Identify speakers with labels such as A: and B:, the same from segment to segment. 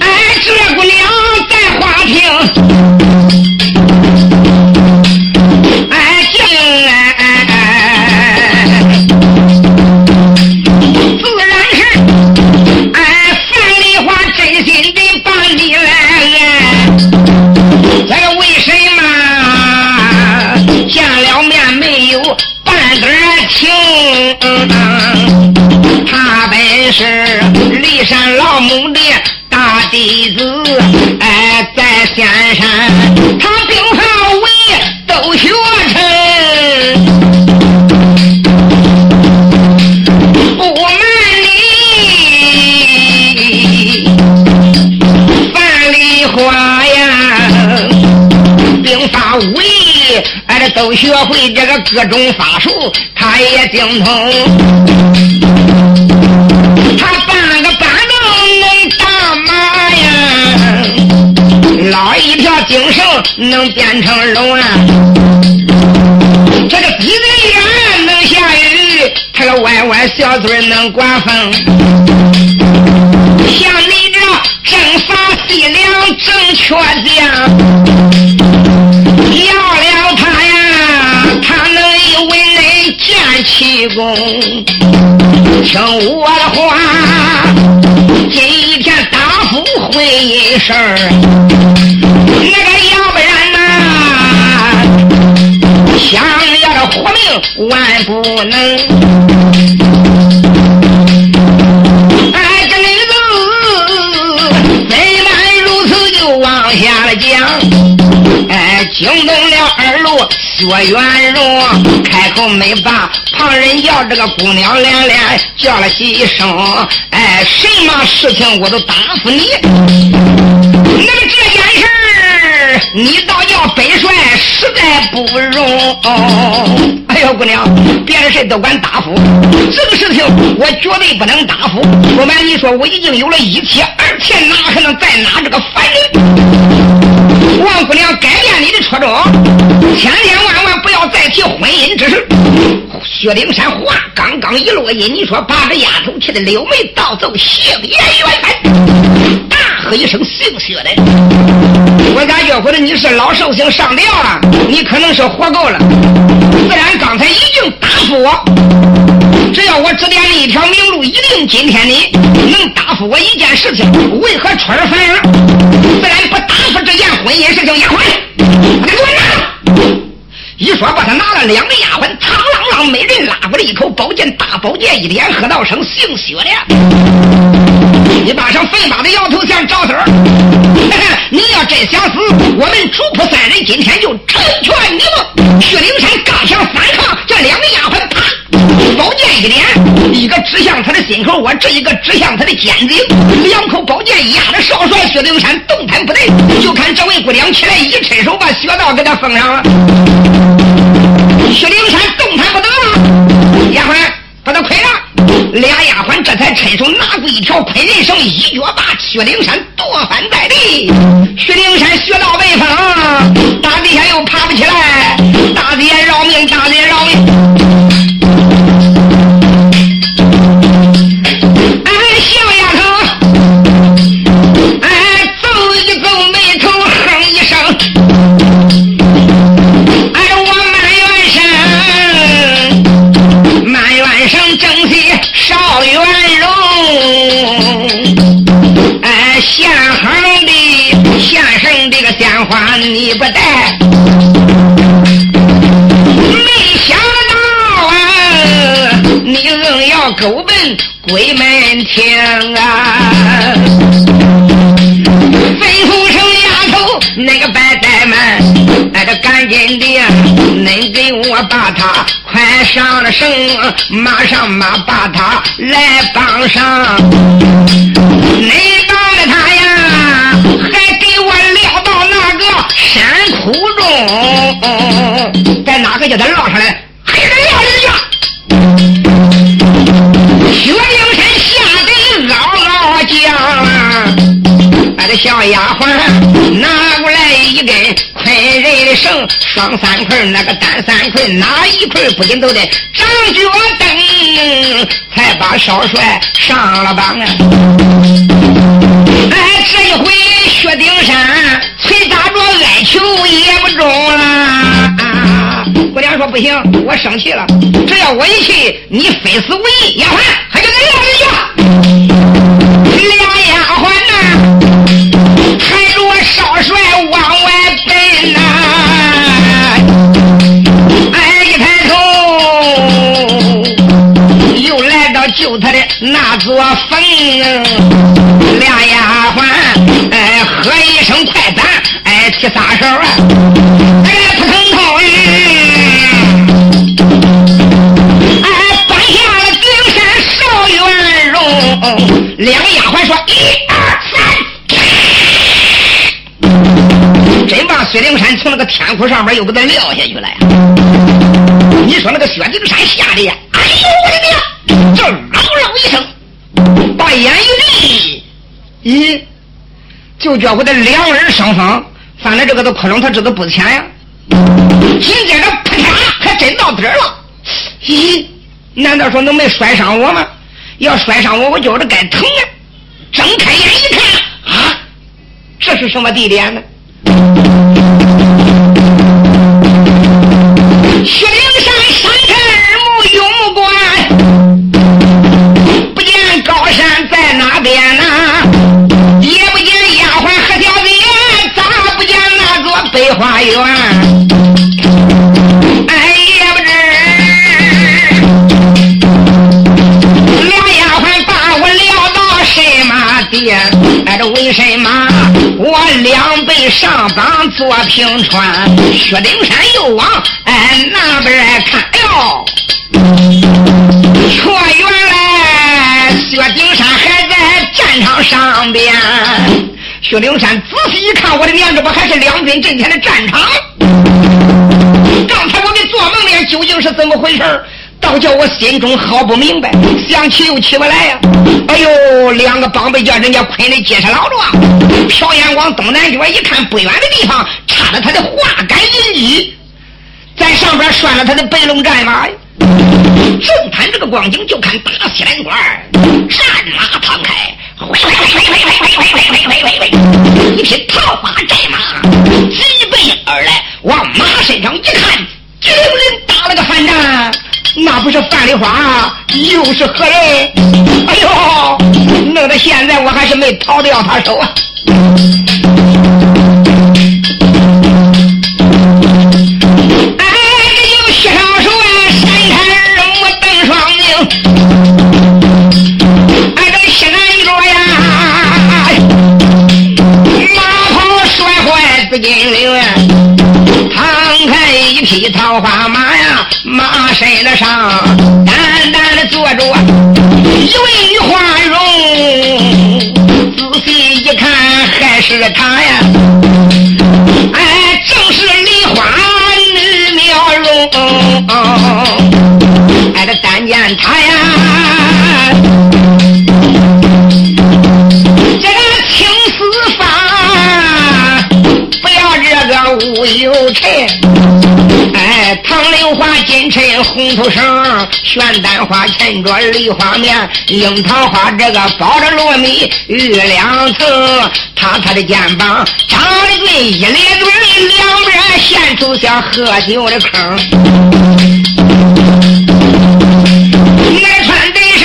A: 哎，这姑娘在花厅，哎，进来，自然是，哎，范丽花真心的把你来呀，这为什么见了面没有半点情？他本是。兄弟大弟子，哎，在仙山，他兵法武艺都学成。不瞒你，范丽花呀，兵法武艺，哎，这都学会这个各种法术，他也精通。精神能变成龙啊。这个鼻子圆能下雨，他个歪歪小嘴能刮风。像你这正法西凉正确将，要了他呀，他能为人见气功。听我的话，今天大夫会一声万不能。哎，这女子虽然如此，就往下了讲。哎，惊动了二路。薛元荣开口没把旁人叫这个姑娘连连叫了几声，哎，什么事情我都答复你。那么这件事，你倒叫本帅实在不容。哎呦，姑娘，别的事都管答复，这个事情我绝对不能答复。不瞒你说，我已经有了一切，而且哪还能再拿这个凡人？王姑娘改变你的初衷，千千万万不要再提婚姻之事。薛灵山话刚刚一落音，你说把这丫头气得柳眉倒皱，杏眼圆翻，喝一声：“姓薛的！”我家岳父的你是老寿星上吊了？你可能是活够了。自然刚才已经答复我，只要我指点了一条明路，一定今天你能答复我一件事情。为何出尔反尔自然不答复这件婚姻事情？丫鬟，说把他拿了，两个丫鬟苍啷啷，每人拉过来一口宝剑，大宝剑一连，喝道声姓薛的，你把上飞马的摇头像赵四儿。你要真想死，我们主仆三人今天就成全你们。薛灵指向他的心口，我这一个指向他的肩颈，两口宝剑压着少帅薛灵山动弹不得。就看这位姑娘起来一伸手，把穴道给他封上了。薛灵山动弹不得了，丫鬟把他捆上，俩丫鬟这才伸手拿过一条捆人绳，一脚把薛灵山跺翻在地。薛灵山学到威风，大地下又爬不起来，大姐饶命，大姐饶命。把他快上了绳，马上马把他来绑上，恁绑了他呀，还给我撂到那个。山窟中，在哪个叫他捞上来？还得撂人家！薛灵山吓得嗷嗷叫，那个小丫鬟拿过来一根剩，双三捆，那个单三捆，哪一捆不仅都得长脚蹬，才把少帅上了榜啊！哎，这一回薛丁山催打着哀求也不中了。姑娘说不行，我生气了，只要我一去，你非死无疑。丫鬟，两个丫鬟说：“一二三！”真把薛丁山从那个天窟上面又给他撂下去了呀！你说那个薛丁山吓得呀，哎呦我的娘！这嗷嗷一声，把眼一闭。咦，就觉得两耳生风，翻了这个都窟窿，他知道不浅呀。紧接着啪嚓，还真到底儿了。咦，难道说能没摔伤我吗？要摔伤我，我觉着该疼啊！睁开眼一看，啊，这是什么地点呢？平川？薛丁山又往哎那边看哎呦，却原来薛丁山还在战场上边。薛灵山仔细一看，我的娘，这不还是两军阵前的战场？刚才我给做梦的究竟是怎么回事倒叫我心中好不明白，想起又起不来呀！哎呦，两个帮被叫人家捆的结实老壮，瞟眼往东南角一看，不远的地方插着他的化杆银衣，在上边拴了他的白龙战马。正看这个光景，就看大西兰官战马腾开。一匹桃花战马疾奔而来，往马身上一看，精灵打了个反战，那不是范丽花，又是何人？哎呦，弄得现在我还是没逃掉他手啊！金陵，趟开一匹桃花马呀，马身子上单单的坐着一位女花容，仔细一看还是他呀，衬红头绳，玄丹花衬着梨花面，樱桃花这个包着糯米玉两层，他他的肩膀长得俊，一咧嘴，两边现出像喝酒的坑。来穿的是，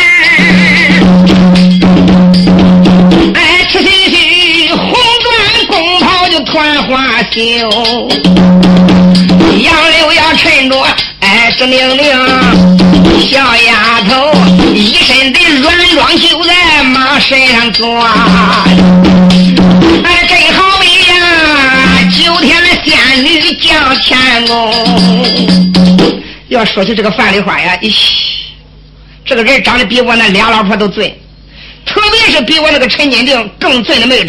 A: 哎，赤须红缎公袍就团花绣。直灵灵，小丫头一身的软装就在马身上坐，哎，真好美呀，九天的仙女降天宫。要说起这个范丽花呀，咦，这个人长得比我那俩老婆都醉，特别是比我那个陈金定更醉的没有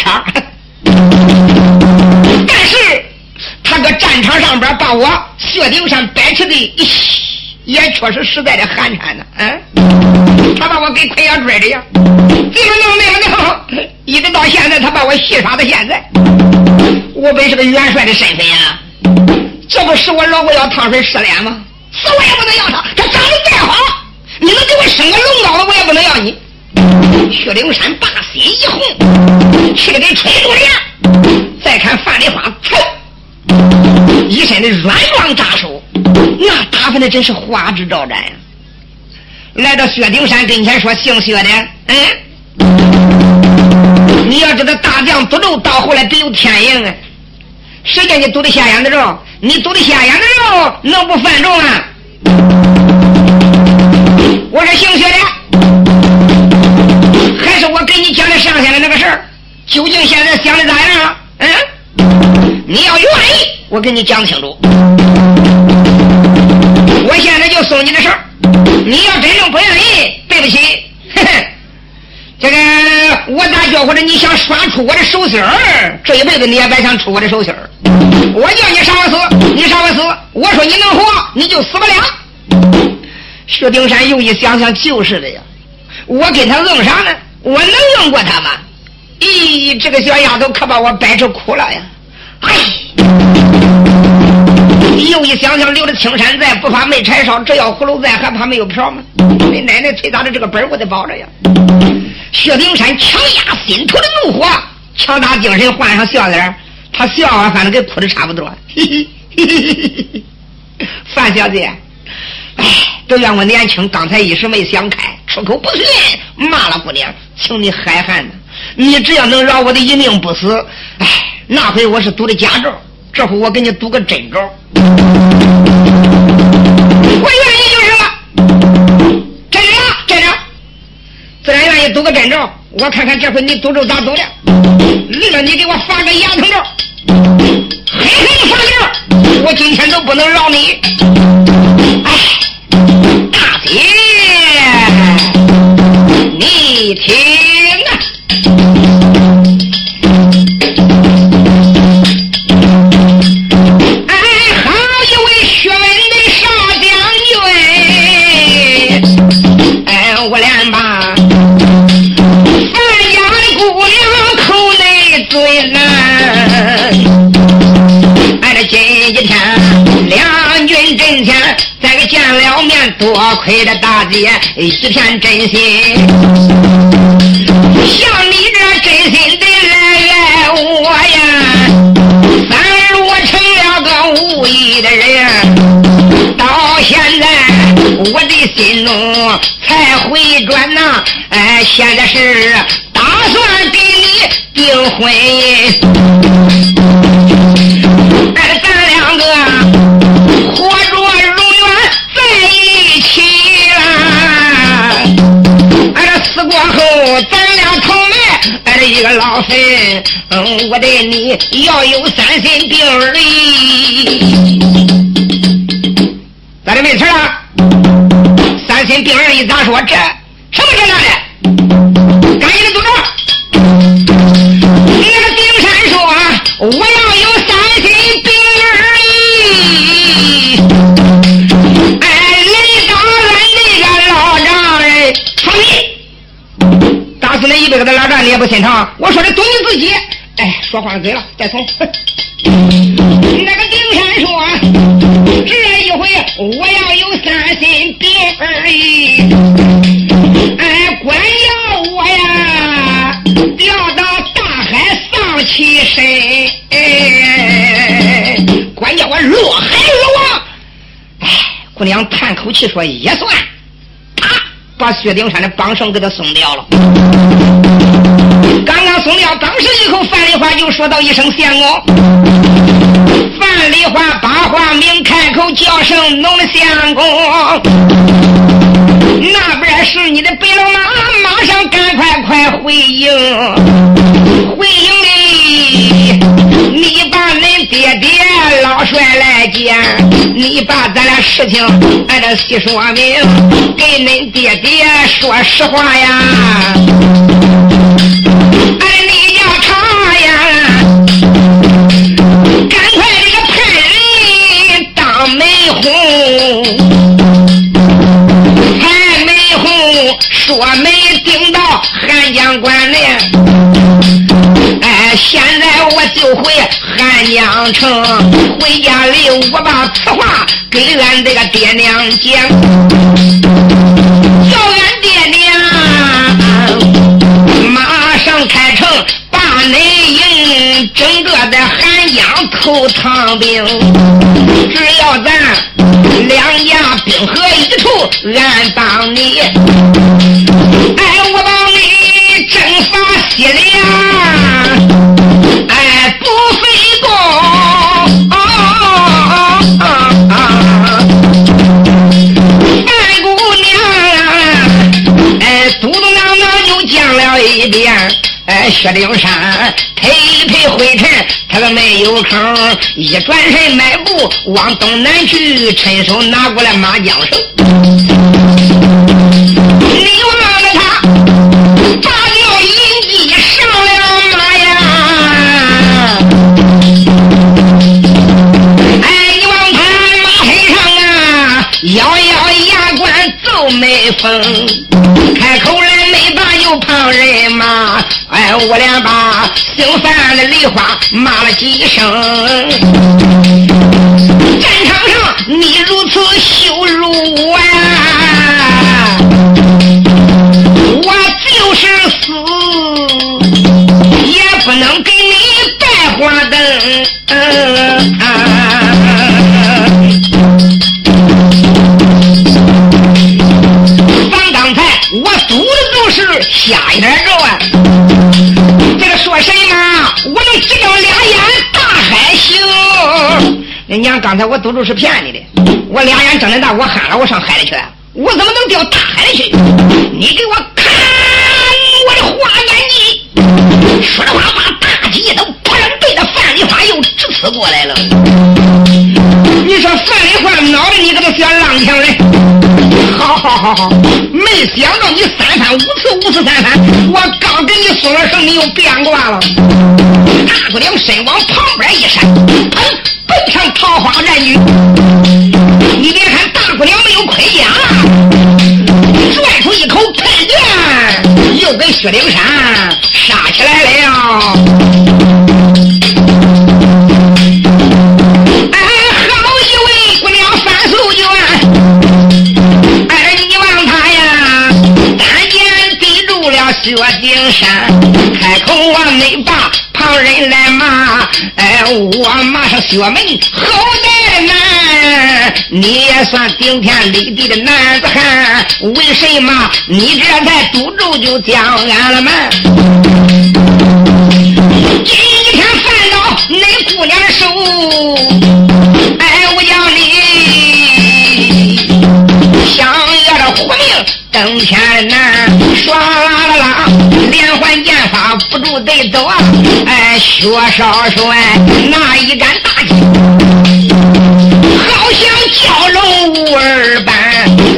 A: 薛丁山摆起的，也确实实在的寒碜呢。嗯，他把我给捆要拽的呀，怎么能那么能？一直到现在，他把我戏耍到现在。我本是个元帅的身份呀，这不是我老婆要烫水失脸吗？死我也不能要他。他长得再好，你能给我生个龙羔子，我也不能要你。薛灵山把心一红，气得给吹住了。再看范丽花，噌，一身的软装扎手，那打扮的真是花枝招展呀！来到薛丁山跟前说：“姓薛的，嗯，你要知道大将赌咒到后来得有天应啊，谁叫你赌的下眼的肉？你赌的下眼的肉，能不犯众啊？”我说姓薛的，还是我给你讲的上下的那个事儿，究竟现在想的咋样啊？嗯，你要愿意，我给你讲清楚。我现在就送你的事儿。你要真正不愿意，对不起，这个我咋叫或者你想耍出我的手心儿，这一辈子你也别想出我的手心儿。我叫你杀我死，你杀我死。我说你能活，你就死不了。薛丁山又一想想，就是的呀，我跟他硬啥呢？我能硬过他吗？咦，这个小丫头可把我掰扯哭了呀！哎。又一想想，留着青山在，不怕没柴烧；只要葫芦在，还怕没有瓢吗？你奶奶催他的这个本我得保着呀！薛丁山强压心头的怒火，强打精神，换上笑脸他笑啊，反正跟哭的差不多。范小姐，哎，都怨我年轻，刚才一时没想开，出口不逊，骂了姑娘，请你海涵呐！你只要能饶我的一命不死，哎，那回我是赌的假招。这回我给你赌个真招，我愿意就是了，真的真的，自然愿意赌个真招。我看看这回你赌咒咋赌的，离了你给我发个牙疼咒，狠狠发劲我今天都不能饶你。哎，大姐，你听亏了大姐一片真心，像你这真心的来爱我呀，反而我成了个无义的人。到现在我的心中才回转呐，哎，现在是打算给你订婚老孙。嗯，我对你要有三心病理，咋的没词了？三心病理咋说？这什么这那的？赶紧的组织。那个丁山说：“我不心疼。我说的赌你自己。哎，说话嘴了，再从。那个丁山说：“这一回我要有三心病而已。哎，管要我呀，掉到大海丧其身。哎，管叫我落海而亡。哎，姑娘叹口气说：也算。”啪把薛丁山的绑绳给他松掉了。刚刚松掉绑绳以后，范丽花就说到一声相公。范丽花把话明开口叫声农相公。那边是你的白龙马，马上赶快快回应，回应嘞！你把恁爹爹老帅来见，你把咱俩事情俺这细说明，给恁爹爹说实话呀！成。回家里我把此话给俺这个爹娘讲，叫俺爹娘马上开城把内营整个的寒江口堂兵，只要咱两家兵合一处，俺当你。哎，我把。哎，薛灵山陪一陪灰尘，他可没有空。一转身迈步往东南去，伸手拿过来马缰绳。你忘了他，拔掉银鸡上了马呀！哎，你望他马身上啊，咬咬牙关皱眉峰，我俩把姓范的梨花骂了几声。战场上你如此羞辱，我刚才我赌注是骗你的。我俩眼睁得大，我喊了，我上海里去。我怎么能掉大海里去？你给我看我的花眼睛！说着话，把大戟都扑棱对着范丽花又直刺过来了。你说范丽花脑袋你给他选浪墙嘞？好好好好，没想到你三番五次五次三番，我刚给你松了绳，你又变卦了。大姑娘身往旁边一闪，砰，奔上桃花男女。你别看大姑娘没有盔甲，拽出一口佩剑，又跟薛灵山杀起来了。薛丁山，开口我没把旁人来骂，哎，我骂上薛门好歹难，你也算顶天立地的男子汉，为什么你这才赌咒就将俺了瞒？今天犯到恁姑娘的手，哎，我叫你想要这活命登天难，唰得走！哎，薛少帅那一杆大旗，好像蛟龙无二般，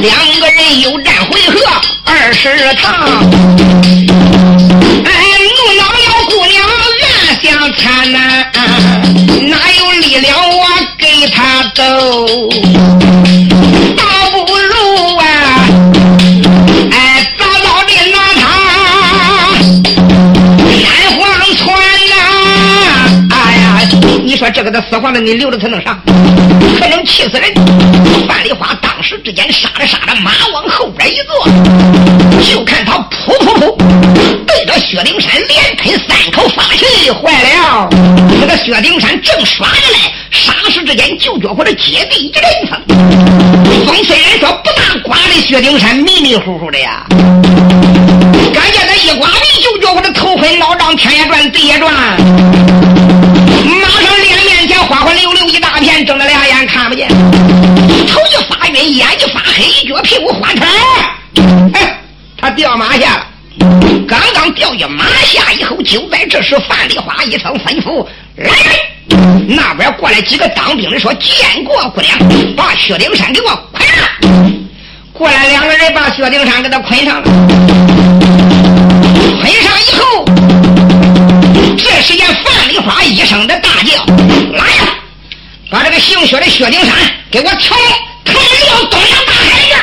A: 两个人又战回合二十趟。这个的死活的，你留着他弄啥？可能气死人！范丽花当时之间杀着杀着，马往后边一坐，就看他噗噗噗对着薛丁山连喷三口法气，坏了！那个薛丁山正耍着嘞，霎时之间就觉或者接地一阵风，风虽然说不大刮的薛丁山迷迷糊糊的呀，感觉他一刮鼻就觉或者头昏脑胀，天也转地也转，不见，头一发晕，眼一发黑，一脚屁股花腿哎，他掉马下了。刚刚掉下马下以后，就在这时，范丽花一声吩咐：“来人！那边过来几个当兵的，说见过姑娘，把薛丁山给我捆上。”过来两个人把薛丁山给他捆上了。捆上以后，这时间范丽花一声的大叫：“！姓薛的薛丁山给我抬抬到东洋大海去！”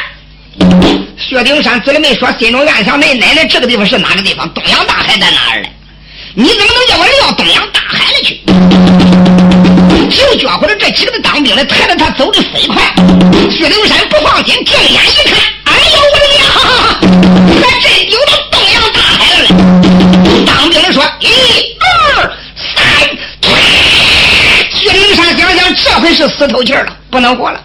A: 薛丁山嘴里没说，心中暗想：恁奶奶这个地方是哪个地方？东洋大海在哪儿呢？你怎么能叫我撂东洋大海里去？就觉或者这几个当兵的抬着他走的飞快，薛丁山不放心，正眼一看，哎呦我的娘！还真丢到东洋大海了嘞！当兵的说：咦，这回是死透气了不能活了。